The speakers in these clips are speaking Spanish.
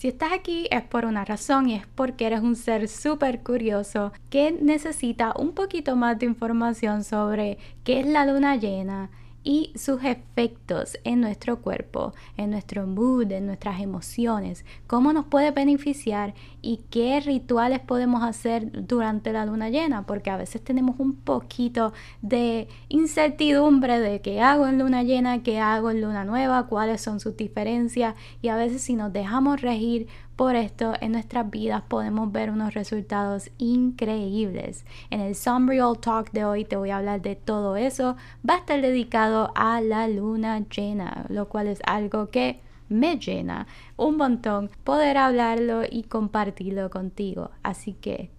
Si estás aquí es por una razón y es porque eres un ser súper curioso que necesita un poquito más de información sobre qué es la luna llena, y sus efectos en nuestro cuerpo, en nuestro mood, en nuestras emociones, cómo nos puede beneficiar y qué rituales podemos hacer durante la luna llena, porque a veces tenemos un poquito de incertidumbre de qué hago en luna llena, qué hago en luna nueva, cuáles son sus diferencias y a veces si nos dejamos regir por esto, en nuestras vidas podemos ver unos resultados increíbles. En el Sombrial Talk de hoy te voy a hablar de todo eso. Va a estar dedicado a la luna llena, lo cual es algo que me llena un montón poder hablarlo y compartirlo contigo. Así que,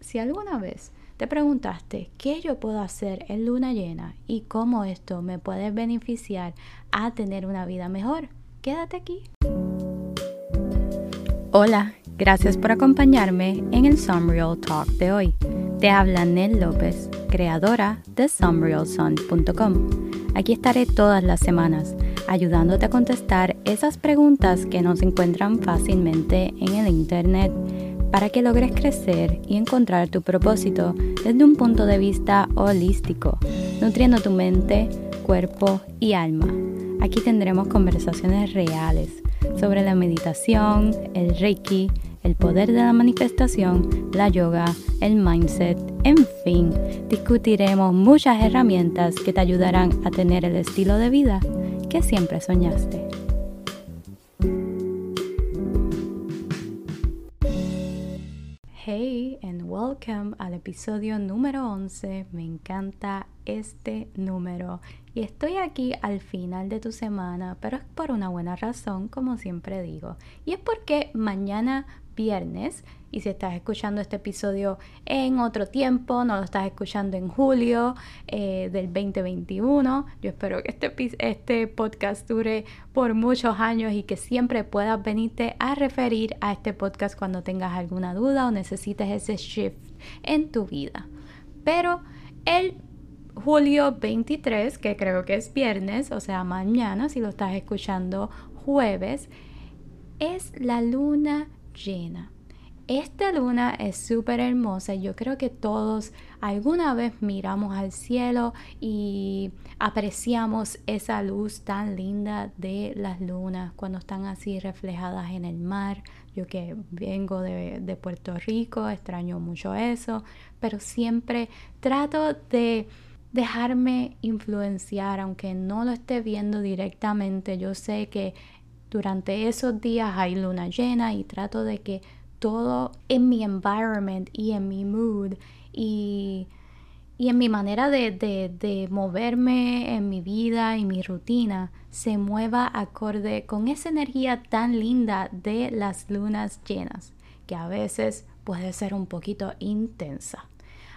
si alguna vez te preguntaste qué yo puedo hacer en luna llena y cómo esto me puede beneficiar a tener una vida mejor, quédate aquí. Hola, gracias por acompañarme en el Sunreal Talk de hoy. Te habla Nel López, creadora de sunrealsun.com. Aquí estaré todas las semanas ayudándote a contestar esas preguntas que no se encuentran fácilmente en el Internet para que logres crecer y encontrar tu propósito desde un punto de vista holístico, nutriendo tu mente, cuerpo y alma. Aquí tendremos conversaciones reales sobre la meditación, el reiki, el poder de la manifestación, la yoga, el mindset, en fin, discutiremos muchas herramientas que te ayudarán a tener el estilo de vida que siempre soñaste. Hey and welcome al episodio número 11. Me encanta este número y estoy aquí al final de tu semana, pero es por una buena razón, como siempre digo. Y es porque mañana viernes, y si estás escuchando este episodio en otro tiempo, no lo estás escuchando en julio eh, del 2021, yo espero que este, este podcast dure por muchos años y que siempre puedas venirte a referir a este podcast cuando tengas alguna duda o necesites ese shift en tu vida. Pero el julio 23, que creo que es viernes, o sea, mañana, si lo estás escuchando jueves, es la luna llena. Esta luna es súper hermosa yo creo que todos alguna vez miramos al cielo y apreciamos esa luz tan linda de las lunas cuando están así reflejadas en el mar. Yo que vengo de, de Puerto Rico, extraño mucho eso, pero siempre trato de dejarme influenciar, aunque no lo esté viendo directamente. Yo sé que durante esos días hay luna llena y trato de que todo en mi environment y en mi mood y, y en mi manera de, de, de, moverme en mi vida y mi rutina se mueva acorde con esa energía tan linda de las lunas llenas, que a veces puede ser un poquito intensa.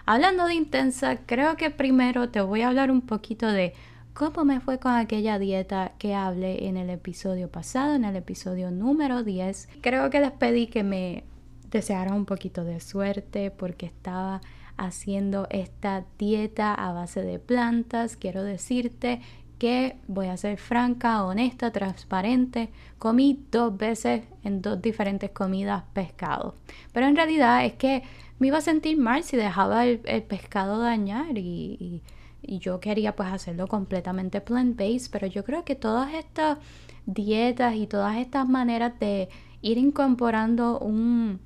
Hablando de intensa, creo que primero te voy a hablar un poquito de cómo me fue con aquella dieta que hablé en el episodio pasado, en el episodio número 10. Creo que les pedí que me desearan un poquito de suerte porque estaba haciendo esta dieta a base de plantas. Quiero decirte que voy a ser franca, honesta, transparente. Comí dos veces en dos diferentes comidas pescado. Pero en realidad es que me iba a sentir mal si dejaba el, pescado dañar y, yo quería pues hacerlo completamente plant-based, pero yo creo que todas estas dietas y todas estas maneras de ir incorporando un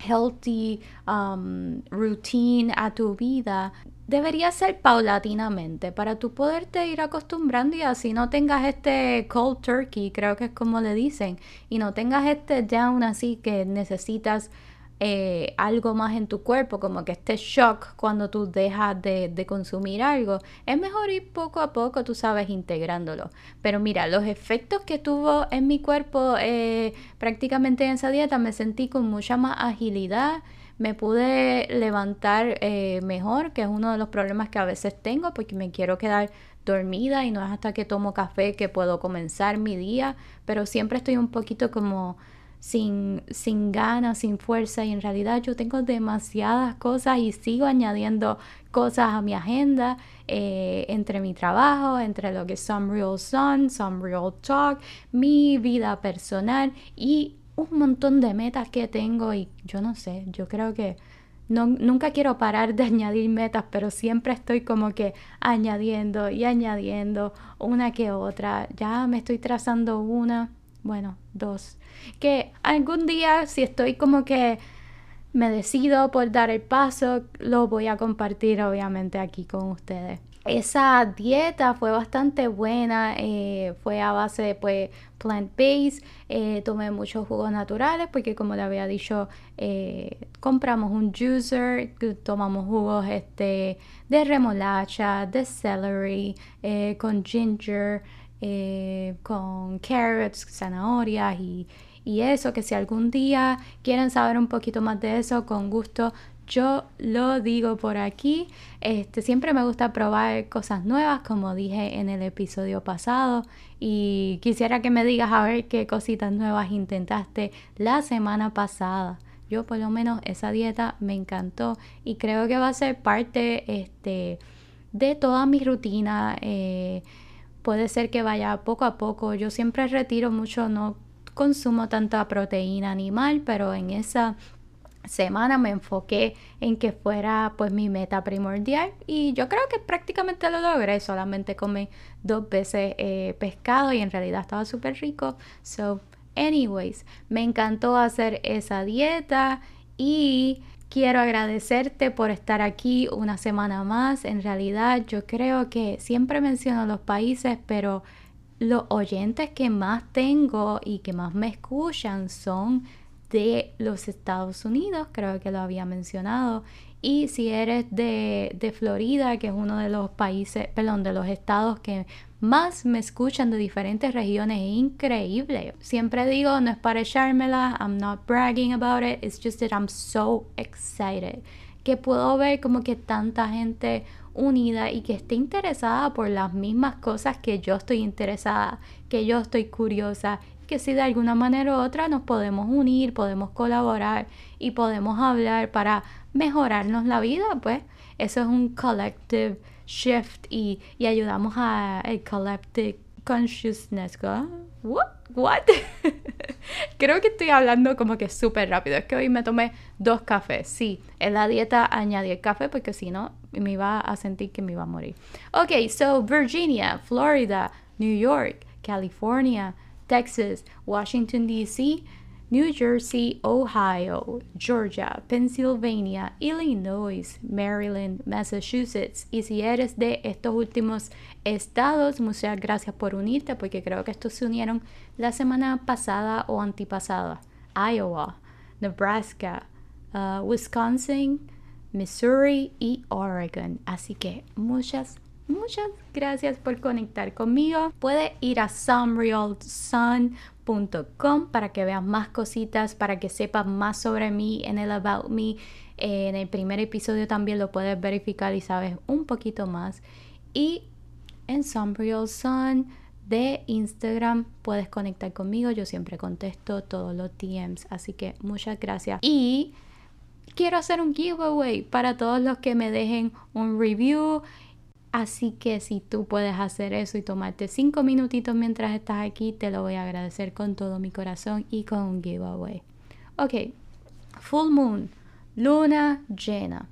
healthy um, routine a tu vida debería ser paulatinamente para tú poderte ir acostumbrando y así no tengas este cold turkey, creo que es como le dicen, y no tengas este down así que necesitas eh, algo más en tu cuerpo, como que este shock cuando tú dejas de, consumir algo, es mejor ir poco a poco, tú sabes, integrándolo. Pero mira, los efectos que tuvo en mi cuerpo eh, prácticamente en esa dieta, me sentí con mucha más agilidad, me pude levantar eh, mejor, que es uno de los problemas que a veces tengo, porque me quiero quedar dormida y no es hasta que tomo café que puedo comenzar mi día, pero siempre estoy un poquito como sin, sin ganas, sin fuerza y en realidad yo tengo demasiadas cosas y sigo añadiendo cosas a mi agenda eh, entre mi trabajo, entre lo que es Some Real Sun, Some Real Talk, mi vida personal y un montón de metas que tengo y yo no sé, yo creo que no, nunca quiero parar de añadir metas, pero siempre estoy como que añadiendo y añadiendo una que otra. Ya me estoy trazando una, bueno, dos. Que algún día si estoy como que me decido por dar el paso, lo voy a compartir obviamente aquí con ustedes esa dieta fue bastante buena, eh, fue a base de pues, plant-based, eh, tomé muchos jugos naturales porque como le había dicho, eh, compramos un juicer, tomamos jugos este, de remolacha, de celery, con ginger, con carrots, zanahorias y, y eso, que si algún día quieren saber un poquito más de eso, con gusto yo lo digo por aquí. Este, siempre me gusta probar cosas nuevas, como dije en el episodio pasado. Y quisiera que me digas a ver qué cositas nuevas intentaste la semana pasada. Yo por lo menos esa dieta me encantó y creo que va a ser parte este, de toda mi rutina. Eh, puede ser que vaya poco a poco. Yo siempre retiro mucho, no consumo tanta proteína animal, pero en esa semana me enfoqué en que fuera pues mi meta primordial y yo creo que prácticamente lo logré, solamente comí dos veces eh, pescado y en realidad estaba súper rico. So, anyways, me encantó hacer esa dieta y quiero agradecerte por estar aquí una semana más. En realidad yo creo que siempre menciono los países, pero los oyentes que más tengo y que más me escuchan son de los Estados Unidos, creo que lo había mencionado. Y si eres de, de, Florida, que es uno de los países, perdón, de los estados que más me escuchan de diferentes regiones, es increíble. Siempre digo, no es para echármela, I'm not bragging about it, it's just that I'm so excited. Que puedo ver como que tanta gente unida y que esté interesada por las mismas cosas que yo estoy interesada, que yo estoy curiosa que si de alguna manera u otra nos podemos unir, podemos colaborar y podemos hablar para mejorarnos la vida, pues eso es un collective shift y, ayudamos a el collective consciousness. What? What? Creo que estoy hablando como que súper rápido. Es que hoy me tomé dos cafés. Sí, en la dieta añadí el café porque si no me iba a sentir que me iba a morir. Ok, so Virginia, Florida, New York, California, Texas, Washington, D.C., New Jersey, Ohio, Georgia, Pennsylvania, Illinois, Maryland, Massachusetts. Y si eres de estos últimos estados, muchas gracias por unirte porque creo que estos se unieron la semana pasada o antipasada. Iowa, Nebraska, uh, Wisconsin, Missouri y Oregon. Así que muchas Muchas gracias por conectar conmigo. Puedes ir a para que veas más cositas, para que sepas más sobre mí en el About Me. en el primer episodio también lo puedes verificar y sabes un poquito más. Y en Somereal Sun de Instagram puedes conectar conmigo. Yo siempre contesto todos los DMs. Así que muchas gracias. Y quiero hacer un giveaway para todos los que me dejen un review Así que si tú puedes hacer eso y tomarte cinco minutitos mientras estás aquí, te lo voy a agradecer con todo mi corazón y con un giveaway. Ok, full moon, luna llena.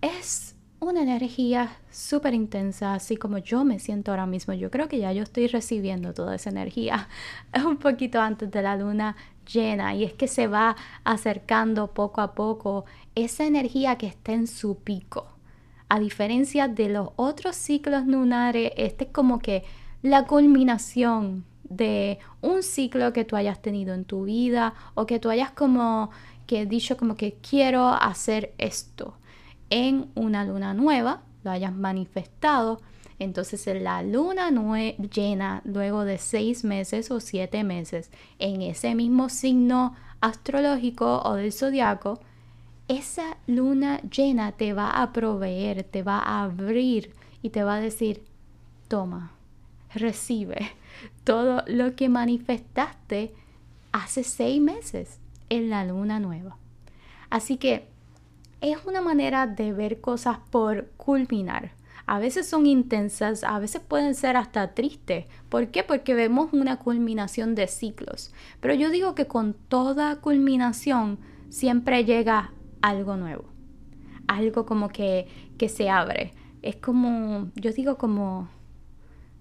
Es una energía súper intensa, así como yo me siento ahora mismo. Yo creo que ya yo estoy recibiendo toda esa energía un poquito antes de la luna llena y es que se va acercando poco a poco esa energía que está en su pico a diferencia de los otros ciclos lunares, este es como que la culminación de un ciclo que tú hayas tenido en tu vida o que tú hayas como que dicho como que quiero hacer esto en una luna nueva, lo hayas manifestado. Entonces en la luna llena luego de seis meses o siete meses en ese mismo signo astrológico o del zodiaco, esa luna llena te va a proveer, te va a abrir y te va a decir, toma, recibe todo lo que manifestaste hace seis meses en la luna nueva. Así que es una manera de ver cosas por culminar. A veces son intensas, a veces pueden ser hasta tristes. ¿Por qué? Porque vemos una culminación de ciclos. Pero yo digo que con toda culminación siempre llega algo nuevo. Algo como que, que se abre. Es como, yo digo como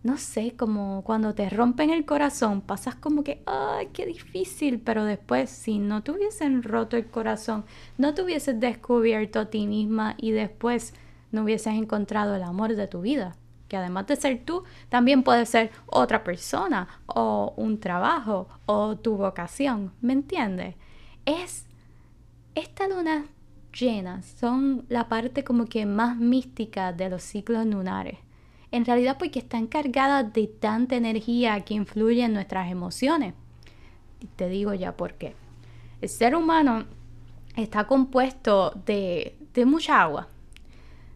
no sé, como cuando te rompen el corazón, pasas como que, ay, qué difícil, pero después si no te hubiesen roto el corazón, no te hubieses descubierto a ti misma y después no hubieses encontrado el amor de tu vida, que además de ser tú, también puede ser otra persona o un trabajo o tu vocación, ¿me entiendes? Es esta luna llena, son la parte como que más mística de los ciclos lunares en realidad porque está encargada de tanta energía que influye en nuestras emociones. Te digo ya por qué. El ser humano está compuesto de mucha agua.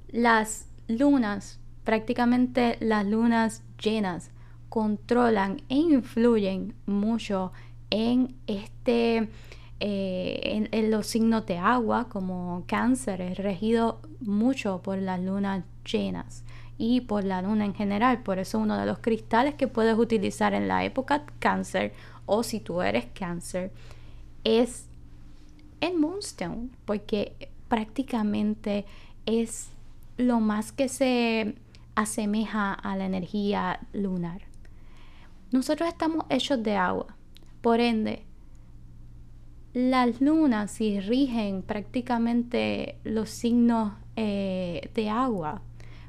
Las lunas, prácticamente las lunas llenas, controlan e influyen mucho en este eh, en, los signos de agua como cáncer es regido mucho por las lunas llenas y por la luna en general. Por eso uno de los cristales que puedes utilizar en la época cáncer o si tú eres cáncer es el moonstone porque prácticamente es lo más que se asemeja a la energía lunar. Nosotros estamos hechos de agua, por ende, las lunas si rigen prácticamente los signos eh, de agua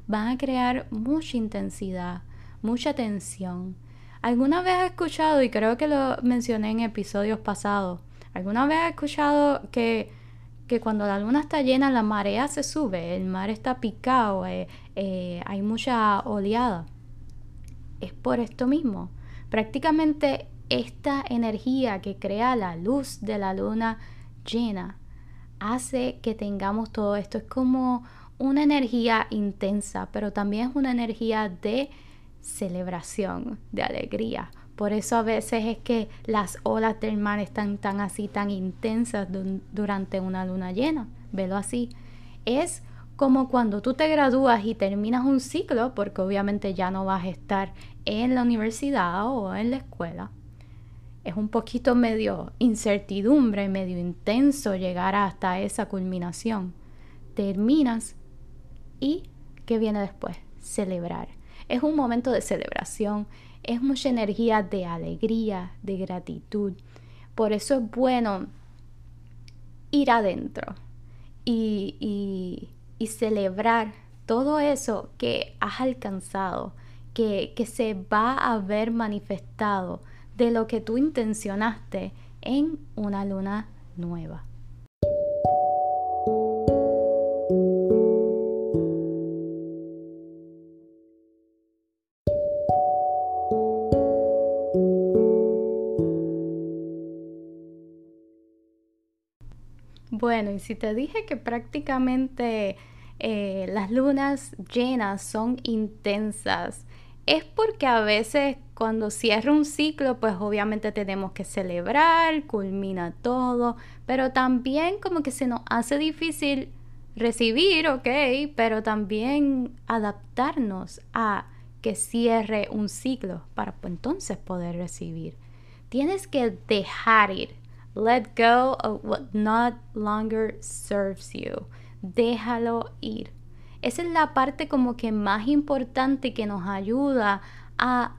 van a crear mucha intensidad, mucha tensión. ¿Alguna vez he escuchado, y creo que lo mencioné en episodios pasados, alguna vez he escuchado que, que cuando la luna está llena la marea se sube, el mar está picado, eh, eh, hay mucha oleada? Es por esto mismo. Prácticamente esta energía que crea la luz de la luna llena hace que tengamos todo esto. Es como una energía intensa, pero también es una energía de celebración, de alegría. Por eso a veces es que las olas del mar están tan así, tan intensas durante una luna llena. Velo así. Es como cuando tú te gradúas y terminas un ciclo, porque obviamente ya no vas a estar en la universidad o en la escuela. Es un poquito medio incertidumbre, medio intenso llegar hasta esa culminación. Terminas ¿Y qué viene después? Celebrar. Es un momento de celebración, es mucha energía de alegría, de gratitud. Por eso es bueno ir adentro y, celebrar todo eso que has alcanzado, que, que se va a ver manifestado de lo que tú intencionaste en una luna nueva. Bueno, y si te dije que prácticamente eh, las lunas llenas son intensas, es porque a veces cuando cierra un ciclo, pues obviamente tenemos que celebrar, culmina todo, pero también como que se nos hace difícil recibir, ok, pero también adaptarnos a que cierre un ciclo para pues, entonces poder recibir. Tienes que dejar ir Let go of what not longer serves you. Déjalo ir. Esa es la parte como que más importante que nos ayuda a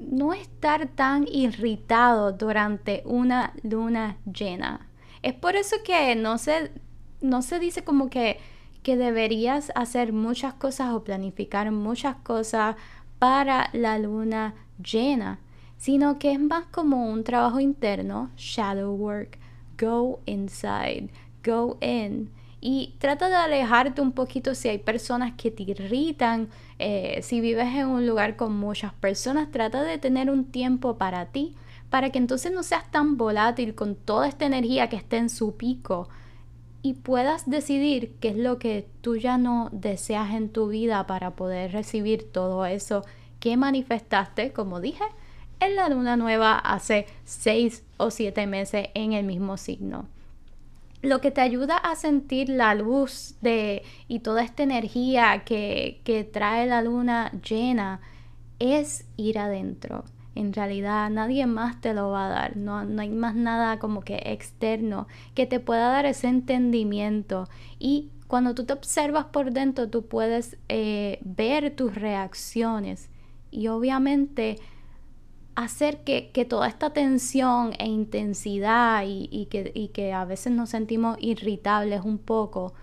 no estar tan irritado durante una luna llena. Es por eso que no se, no se dice como que, que deberías hacer muchas cosas o planificar muchas cosas para la luna llena sino que es más como un trabajo interno, shadow work, go inside, go in. Y trata de alejarte un poquito si hay personas que te irritan, eh, si vives en un lugar con muchas personas, trata de tener un tiempo para ti, para que entonces no seas tan volátil con toda esta energía que esté en su pico y puedas decidir qué es lo que tú ya no deseas en tu vida para poder recibir todo eso que manifestaste, como dije, en la luna nueva hace seis o siete meses en el mismo signo. Lo que te ayuda a sentir la luz de, y toda esta energía que, que trae la luna llena es ir adentro. En realidad nadie más te lo va a dar, no, no, hay más nada como que externo que te pueda dar ese entendimiento. Y cuando tú te observas por dentro, tú puedes eh, ver tus reacciones y obviamente hacer que, toda esta tensión e intensidad y, que, y que a veces nos sentimos irritables un poco,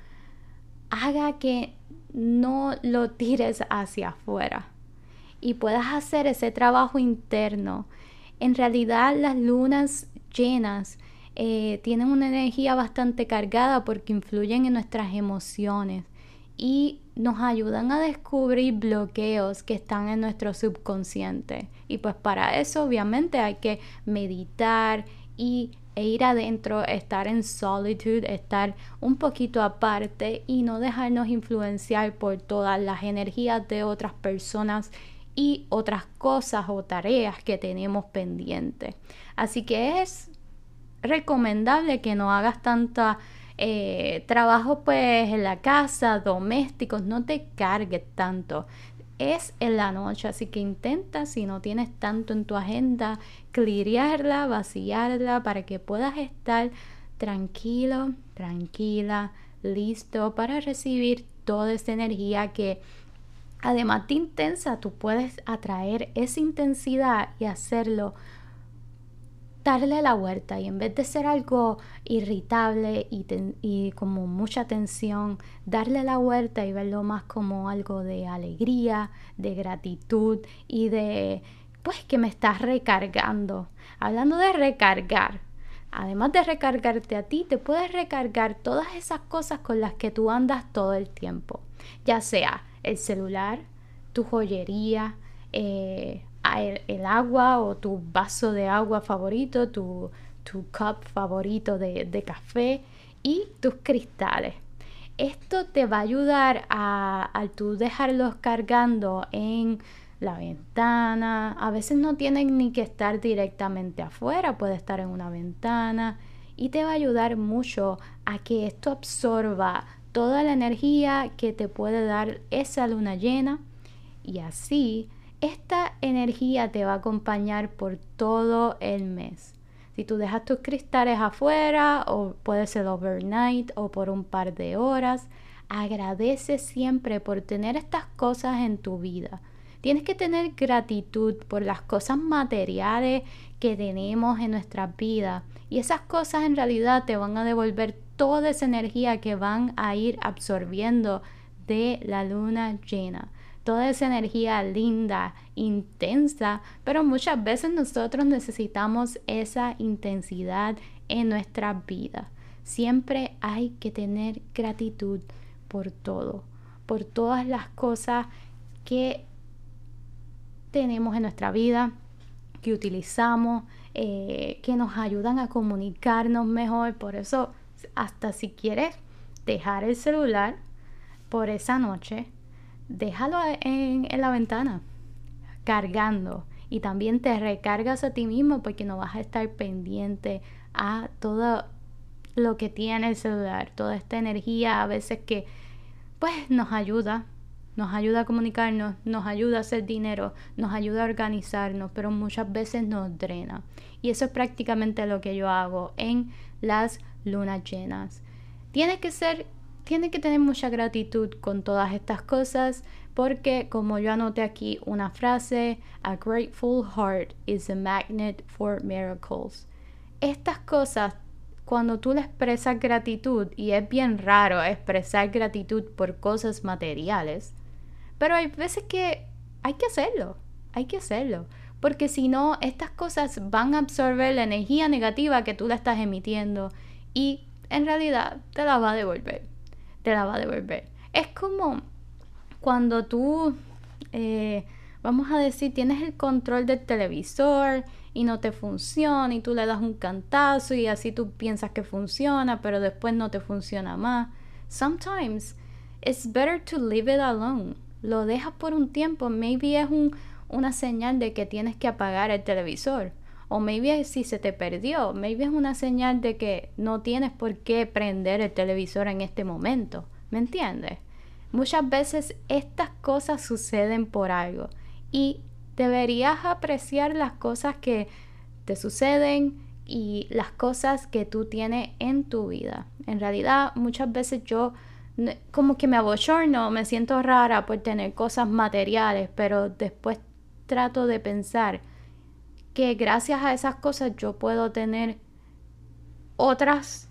haga que no lo tires hacia afuera y puedas hacer ese trabajo interno. En realidad las lunas llenas eh, tienen una energía bastante cargada porque influyen en nuestras emociones y nos ayudan a descubrir bloqueos que están en nuestro subconsciente. Y pues para eso obviamente hay que meditar y e ir adentro, estar en solitude, estar un poquito aparte y no dejarnos influenciar por todas las energías de otras personas y otras cosas o tareas que tenemos pendientes. Así que es recomendable que no hagas tanta eh, trabajo pues en la casa, domésticos, no te cargues tanto. Es en la noche, así que intenta, si no tienes tanto en tu agenda, cliriarla, vaciarla para que puedas estar tranquilo, tranquila, listo para recibir toda esa energía que además de intensa, tú puedes atraer esa intensidad y hacerlo darle la vuelta y en vez de ser algo irritable y, como mucha tensión, darle la vuelta y verlo más como algo de alegría, de gratitud y de pues que me estás recargando. Hablando de recargar, además de recargarte a ti, te puedes recargar todas esas cosas con las que tú andas todo el tiempo, ya sea el celular, tu joyería, eh, el, agua o tu vaso de agua favorito, tu, tu cup favorito de, de, café y tus cristales. Esto te va a ayudar a, a tú dejarlos cargando en la ventana. A veces no tienen ni que estar directamente afuera, puede estar en una ventana y te va a ayudar mucho a que esto absorba toda la energía que te puede dar esa luna llena y así esta energía te va a acompañar por todo el mes. Si tú dejas tus cristales afuera o puede ser overnight o por un par de horas, agradece siempre por tener estas cosas en tu vida. Tienes que tener gratitud por las cosas materiales que tenemos en nuestra vida y esas cosas en realidad te van a devolver toda esa energía que van a ir absorbiendo de la luna llena toda esa energía linda, intensa, pero muchas veces nosotros necesitamos esa intensidad en nuestra vida. Siempre hay que tener gratitud por todo, por todas las cosas que tenemos en nuestra vida, que utilizamos, eh, que nos ayudan a comunicarnos mejor. Por eso, hasta si quieres dejar el celular por esa noche, déjalo en, la ventana, cargando. Y también te recargas a ti mismo porque no vas a estar pendiente a todo lo que tiene el celular, toda esta energía a veces que pues nos ayuda, nos ayuda a comunicarnos, nos ayuda a hacer dinero, nos ayuda a organizarnos, pero muchas veces nos drena. Y eso es prácticamente lo que yo hago en las lunas llenas. Tiene que ser tiene que tener mucha gratitud con todas estas cosas porque como yo anoté aquí una frase, a grateful heart is a magnet for miracles. Estas cosas, cuando tú le expresas gratitud, y es bien raro expresar gratitud por cosas materiales, pero hay veces que hay que hacerlo, hay que hacerlo, porque si no, estas cosas van a absorber la energía negativa que tú le estás emitiendo y en realidad te la va a devolver te la va a devolver. Es como cuando tú, eh, vamos a decir, tienes el control del televisor y no te funciona y tú le das un cantazo y así tú piensas que funciona, pero después no te funciona más. Sometimes it's better to leave it alone. Lo dejas por un tiempo, maybe es un, una señal de que tienes que apagar el televisor O maybe si se te perdió, maybe es una señal de que no tienes por qué prender el televisor en este momento. ¿Me entiendes? Muchas veces estas cosas suceden por algo y deberías apreciar las cosas que te suceden y las cosas que tú tienes en tu vida. En realidad, muchas veces yo como que me abochorno, me siento rara por tener cosas materiales, pero después trato de pensar que gracias a esas cosas yo puedo tener otras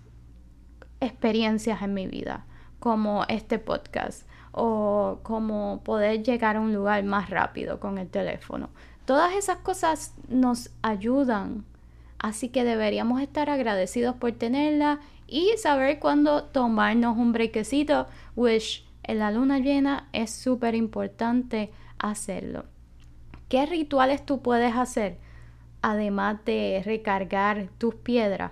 experiencias en mi vida, como este podcast o como poder llegar a un lugar más rápido con el teléfono. Todas esas cosas nos ayudan, así que deberíamos estar agradecidos por tenerla y saber cuándo tomarnos un brequecito, which en la luna llena es súper importante hacerlo. ¿Qué rituales tú puedes hacer además de recargar tus piedras?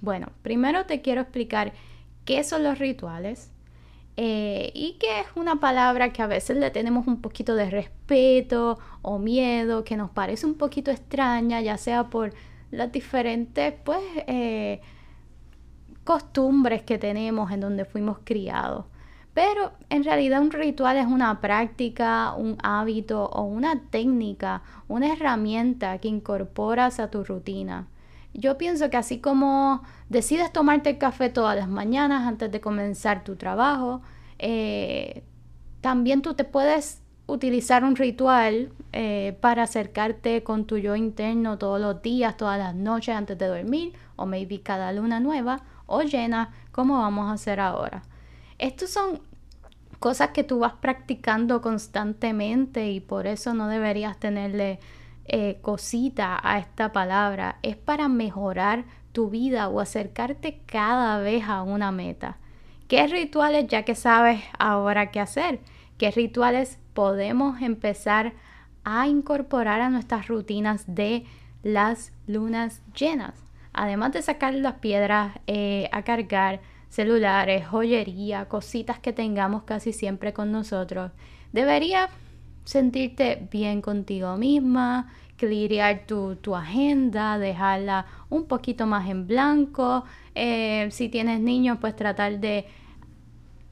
Bueno, primero te quiero explicar qué son los rituales eh, y que es una palabra que a veces le tenemos un poquito de respeto o miedo, que nos parece un poquito extraña, ya sea por las diferentes pues eh, costumbres que tenemos en donde fuimos criados. Pero en realidad un ritual es una práctica, un hábito o una técnica, una herramienta que incorporas a tu rutina. Yo pienso que así como decides tomarte el café todas las mañanas antes de comenzar tu trabajo, eh, también tú te puedes utilizar un ritual eh, para acercarte con tu yo interno todos los días, todas las noches antes de dormir, o maybe cada luna nueva, o llena, como vamos a hacer ahora. Estos son cosas que tú vas practicando constantemente y por eso no deberías tenerle eh, cosita a esta palabra. Es para mejorar tu vida o acercarte cada vez a una meta. ¿Qué rituales ya que sabes ahora qué hacer? ¿Qué rituales podemos empezar a incorporar a nuestras rutinas de las lunas llenas? además de sacar las piedras eh, a cargar, celulares, joyería, cositas que tengamos casi siempre con nosotros, debería sentirte bien contigo misma, clirear tu, tu, agenda, dejarla un poquito más en blanco. Eh, si tienes niños, pues tratar de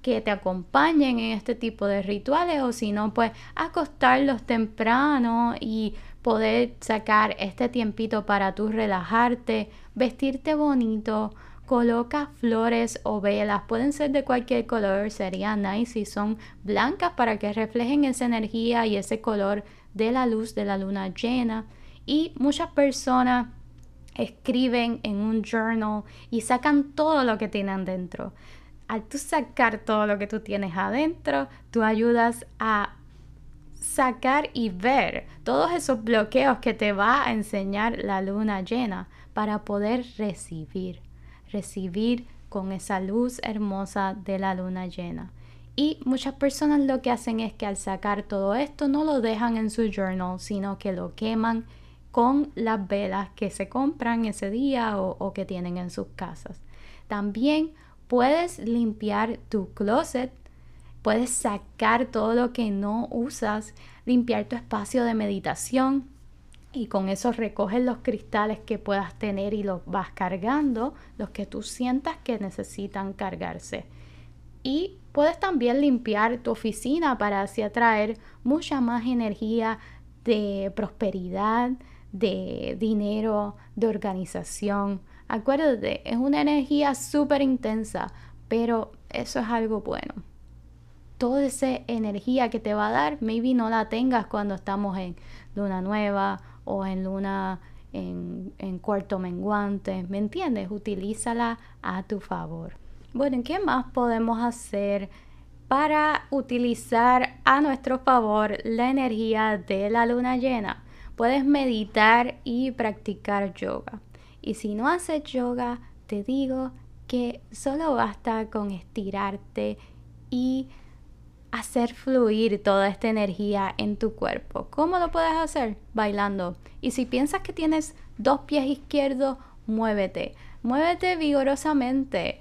que te acompañen en este tipo de rituales o si no, pues acostarlos temprano y poder sacar este tiempito para tú relajarte, vestirte bonito, coloca flores o velas, pueden ser de cualquier color, sería nice si son blancas para que reflejen esa energía y ese color de la luz de la luna llena. Y muchas personas escriben en un journal y sacan todo lo que tienen dentro. Al tú sacar todo lo que tú tienes adentro, tú ayudas a sacar y ver todos esos bloqueos que te va a enseñar la luna llena para poder recibir, recibir con esa luz hermosa de la luna llena. Y muchas personas lo que hacen es que al sacar todo esto no lo dejan en su journal, sino que lo queman con las velas que se compran ese día o, o que tienen en sus casas. También puedes limpiar tu closet Puedes sacar todo lo que no usas, limpiar tu espacio de meditación y con eso recoges los cristales que puedas tener y los vas cargando, los que tú sientas que necesitan cargarse. Y puedes también limpiar tu oficina para así atraer mucha más energía de prosperidad, de dinero, de organización. Acuérdate, es una energía súper intensa, pero eso es algo bueno toda esa energía que te va a dar, maybe no la tengas cuando estamos en luna nueva o en luna en, en cuarto menguante, ¿me entiendes? Utilízala a tu favor. Bueno, ¿qué más podemos hacer para utilizar a nuestro favor la energía de la luna llena? Puedes meditar y practicar yoga. Y si no haces yoga, te digo que solo basta con estirarte y hacer fluir toda esta energía en tu cuerpo. ¿Cómo lo puedes hacer? Bailando. Y si piensas que tienes dos pies izquierdos, muévete. Muévete vigorosamente.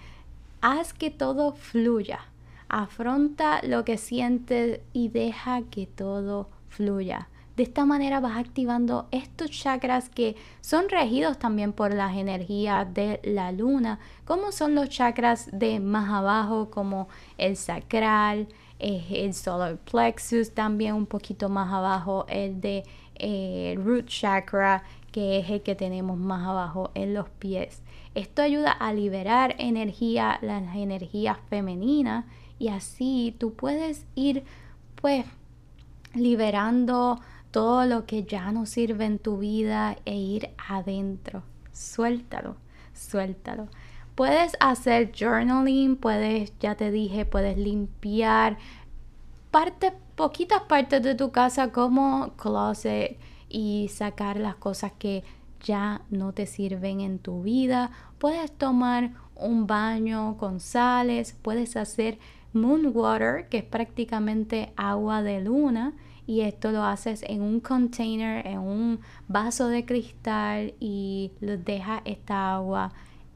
Haz que todo fluya. Afronta lo que sientes y deja que todo fluya. De esta manera vas activando estos chakras que son regidos también por las energías de la luna, como son los chakras de más abajo, como el sacral, eh, el solar plexus, también un poquito más abajo el de eh, root chakra, que es el que tenemos más abajo en los pies. Esto ayuda a liberar energía, las energías femeninas y así tú puedes ir pues liberando todo lo que ya no sirve en tu vida e ir adentro. Suéltalo, suéltalo. Puedes hacer journaling, puedes, ya te dije, puedes limpiar partes, poquitas partes de tu casa como closet y sacar las cosas que ya no te sirven en tu vida. Puedes tomar un baño con sales, puedes hacer moon water, que es prácticamente agua de luna, y esto lo haces en un container, en un vaso de cristal y lo dejas esta agua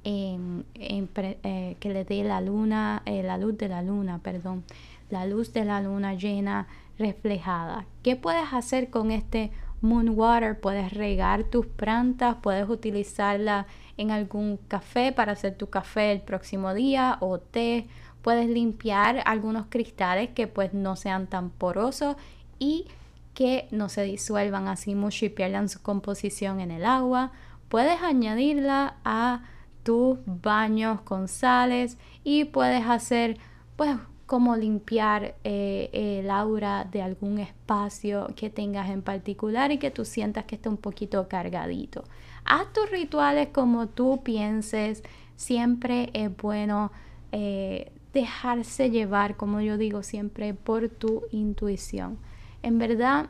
eh, que le dé la luna, eh, la luz de la luna, perdón, la luz de la luna llena reflejada. ¿Qué puedes hacer con este moon water? Puedes regar tus plantas, puedes utilizarla en algún café para hacer tu café el próximo día o té. Puedes limpiar algunos cristales que pues no sean tan porosos y que no se disuelvan así mucho y pierdan su composición en el agua. Puedes añadirla a tus baños con sales y puedes hacer pues como limpiar eh, el aura de algún espacio que tengas en particular y que tú sientas que esté un poquito cargadito. Haz tus rituales como tú pienses. Siempre es bueno eh, dejarse llevar, como yo digo siempre, por tu intuición. En verdad,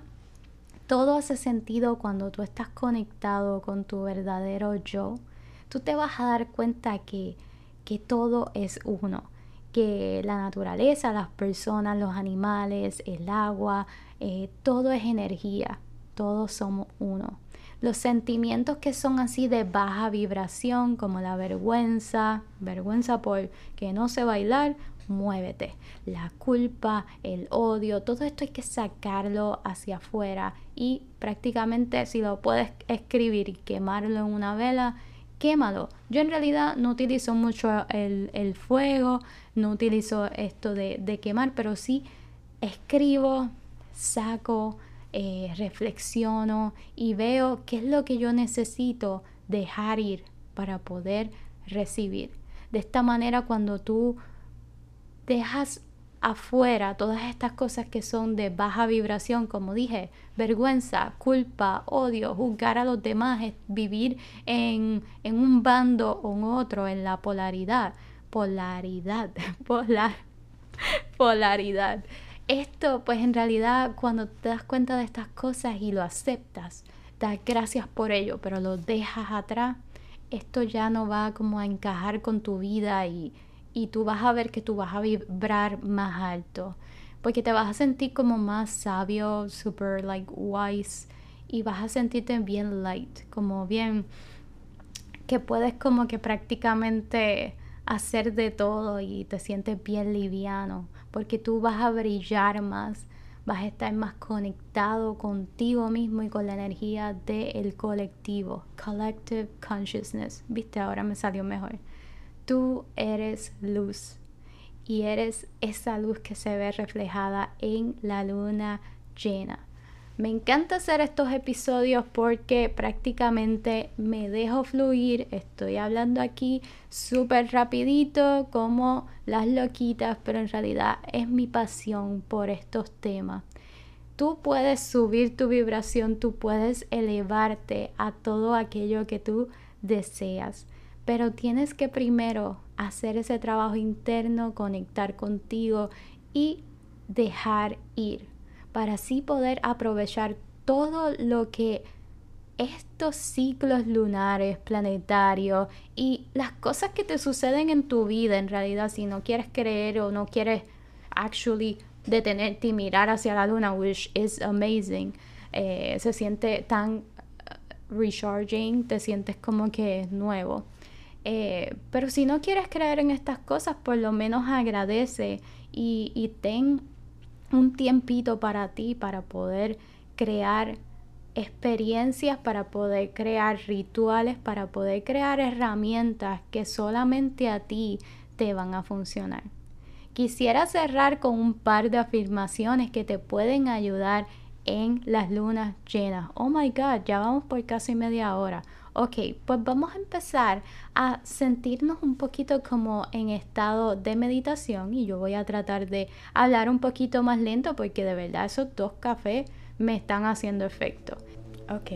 todo hace sentido cuando tú estás conectado con tu verdadero yo. Tú te vas a dar cuenta que, que todo es uno, que la naturaleza, las personas, los animales, el agua, eh, todo es energía, todos somos uno. Los sentimientos que son así de baja vibración, como la vergüenza, vergüenza por que no sé bailar, muévete. La culpa, el odio, todo esto hay que sacarlo hacia afuera y prácticamente si lo puedes escribir y quemarlo en una vela, quémalo. Yo en realidad no utilizo mucho el, fuego, no utilizo esto de, quemar, pero sí escribo, saco, eh, reflexiono y veo qué es lo que yo necesito dejar ir para poder recibir. De esta manera cuando tú dejas afuera todas estas cosas que son de baja vibración, como dije, vergüenza, culpa, odio, juzgar a los demás, vivir en, en un bando o en otro, en la polaridad, polaridad, polar, polaridad. Esto, pues en realidad, cuando te das cuenta de estas cosas y lo aceptas, das gracias por ello, pero lo dejas atrás, esto ya no va como a encajar con tu vida y, y tú vas a ver que tú vas a vibrar más alto porque te vas a sentir como más sabio, super like wise y vas a sentirte bien light, como bien que puedes como que prácticamente hacer de todo y te sientes bien liviano porque tú vas a brillar más, vas a estar más conectado contigo mismo y con la energía del colectivo, collective consciousness. Viste, ahora me salió mejor. Tú eres luz y eres esa luz que se ve reflejada en la luna llena. Me encanta hacer estos episodios porque prácticamente me dejo fluir, estoy hablando aquí súper rapidito como las loquitas, pero en realidad es mi pasión por estos temas. Tú puedes subir tu vibración, tú puedes elevarte a todo aquello que tú deseas. Pero tienes que primero hacer ese trabajo interno, conectar contigo y dejar ir para así poder aprovechar todo lo que estos ciclos lunares, planetarios y las cosas que te suceden en tu vida en realidad si no quieres creer o no quieres actually detenerte y mirar hacia la luna, which is amazing, eh, se siente tan uh, recharging, te sientes como que es nuevo. Eh, pero si no quieres creer en estas cosas, por lo menos agradece y, ten un tiempito para ti para poder crear experiencias, para poder crear rituales, para poder crear herramientas que solamente a ti te van a funcionar. Quisiera cerrar con un par de afirmaciones que te pueden ayudar en las lunas llenas. Oh my God, ya vamos por casi media hora. Ok, pues vamos a empezar a sentirnos un poquito como en estado de meditación y yo voy a tratar de hablar un poquito más lento porque de verdad esos dos cafés me están haciendo efecto. Ok,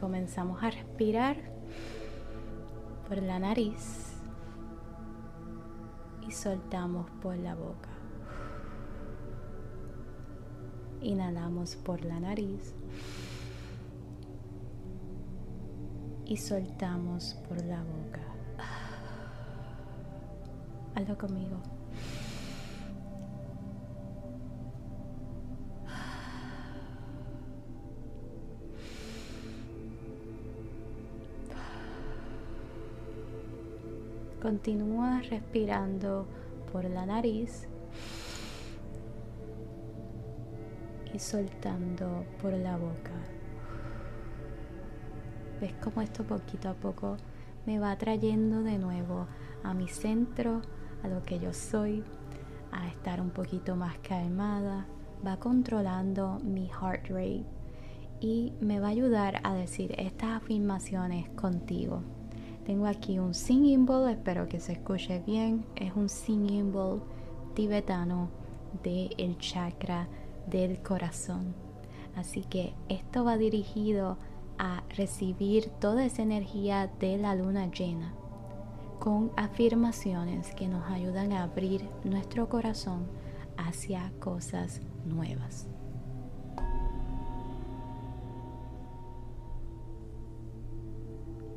comenzamos a respirar por la nariz y soltamos por la boca. Inhalamos por la nariz y soltamos por la boca. Hazlo conmigo. Continúa respirando por la nariz y soltando por la boca. Ves como esto poquito a poco me va trayendo de nuevo a mi centro, a lo que yo soy, a estar un poquito más calmada, va controlando mi heart rate y me va a ayudar a decir estas afirmaciones contigo. Tengo aquí un singing bowl, espero que se escuche bien. Es un singing bowl tibetano del el chakra del corazón. Así que esto va dirigido a recibir toda esa energía de la luna llena con afirmaciones que nos ayudan a abrir nuestro corazón hacia cosas nuevas.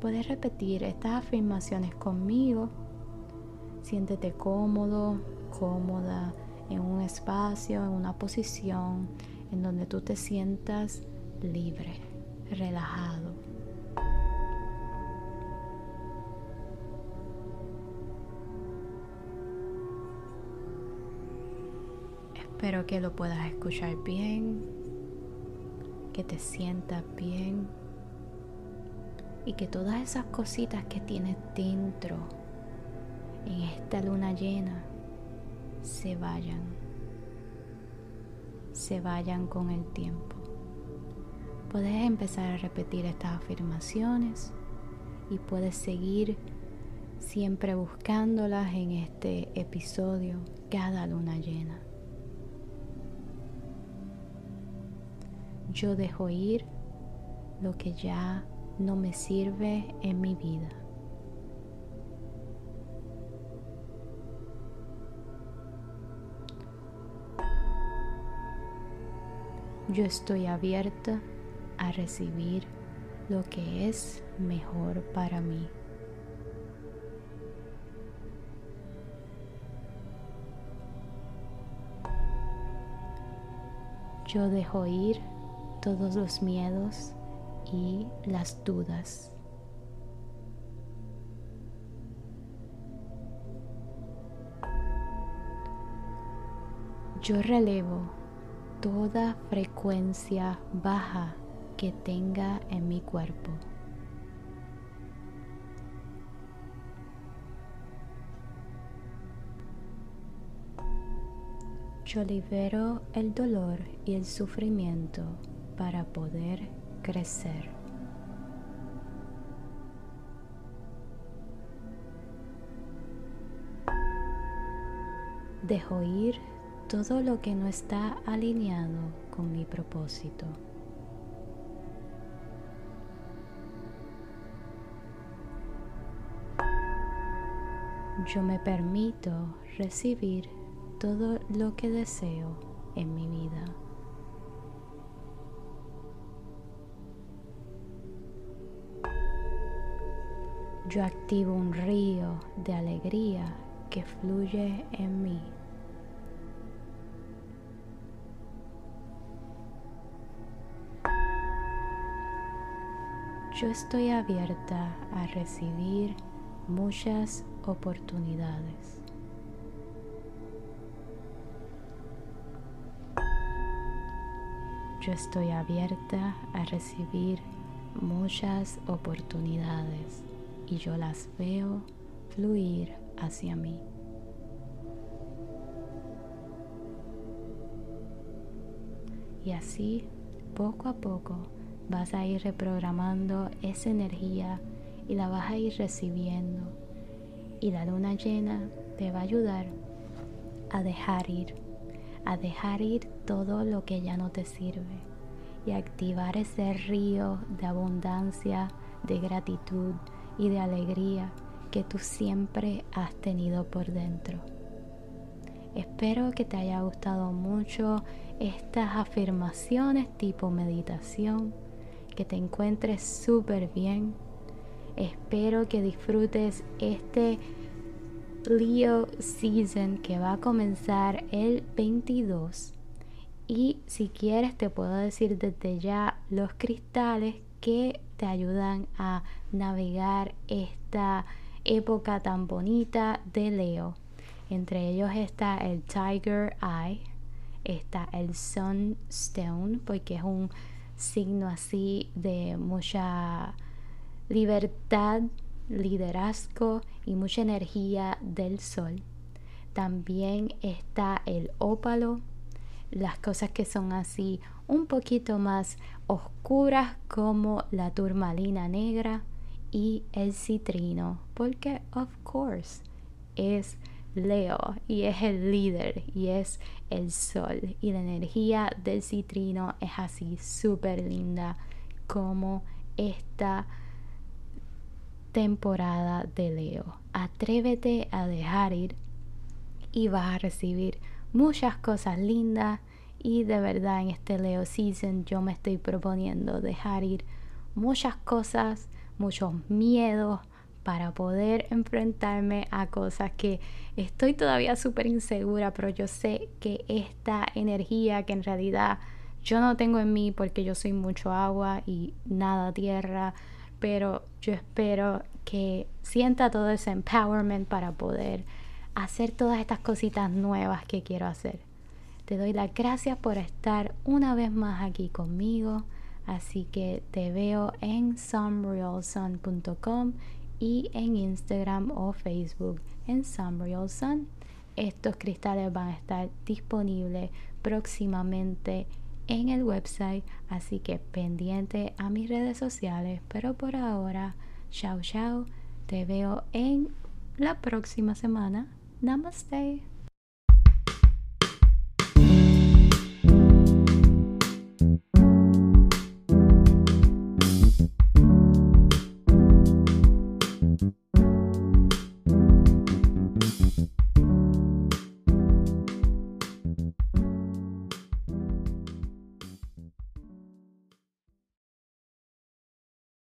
Puedes repetir estas afirmaciones conmigo. Siéntete cómodo, cómoda en un espacio, en una posición en donde tú te sientas libre, relajado. Espero que lo puedas escuchar bien, que te sientas bien y que todas esas cositas que tienes dentro en esta luna llena se vayan, se vayan con el tiempo. Puedes empezar a repetir estas afirmaciones y puedes seguir siempre buscándolas en este episodio cada luna llena. Yo dejo ir lo que ya no me sirve en mi vida. Yo estoy abierta a recibir lo que es mejor para mí. Yo dejo ir todos los miedos y las dudas. Yo relevo toda frecuencia baja que tenga en mi cuerpo. Yo libero el dolor y el sufrimiento para poder crecer. Dejo ir todo lo que no está alineado con mi propósito. Yo me permito recibir todo lo que deseo en mi vida. yo activo un río de alegría que fluye en mí. Yo estoy abierta a recibir muchas oportunidades. yo estoy abierta a recibir muchas oportunidades y yo las veo fluir hacia mí. Y así, poco a poco, vas a ir reprogramando esa energía y la vas a ir recibiendo. Y la luna llena te va a ayudar a dejar ir, a dejar ir todo lo que ya no te sirve y activar ese río de abundancia, de gratitud y de alegría que tú siempre has tenido por dentro. Espero que te haya gustado mucho estas afirmaciones tipo meditación, que te encuentres súper bien. Espero que disfrutes este Leo Season que va a comenzar el 22. Y si quieres te puedo decir desde ya los cristales que te ayudan a navegar esta época tan bonita de Leo. Entre ellos está el Tiger Eye, está el Sunstone, porque es un signo así de mucha libertad, liderazgo y mucha energía del sol. También está el ópalo, las cosas que son así un poquito más oscuras como la turmalina negra y el citrino, porque of course es Leo y es el líder y es el sol y la energía del citrino es así súper linda como esta temporada de Leo. Atrévete a dejar ir y vas a recibir muchas cosas lindas y de verdad en este Leo Season yo me estoy proponiendo dejar ir muchas cosas, muchos miedos, para poder enfrentarme a cosas que estoy todavía súper insegura, pero yo sé que esta energía que en realidad yo no tengo en mí porque yo soy mucho agua y nada tierra, pero yo espero que sienta todo ese empowerment para poder hacer todas estas cositas nuevas que quiero hacer. Te doy las gracias por estar una vez más aquí conmigo. Así que te veo en somerealsun.com y en Instagram o Facebook en Some Real Sun. Estos cristales van a estar disponibles próximamente en el website, así que pendiente a mis redes sociales. Pero por ahora, chao chao, te veo en la próxima semana. Namaste.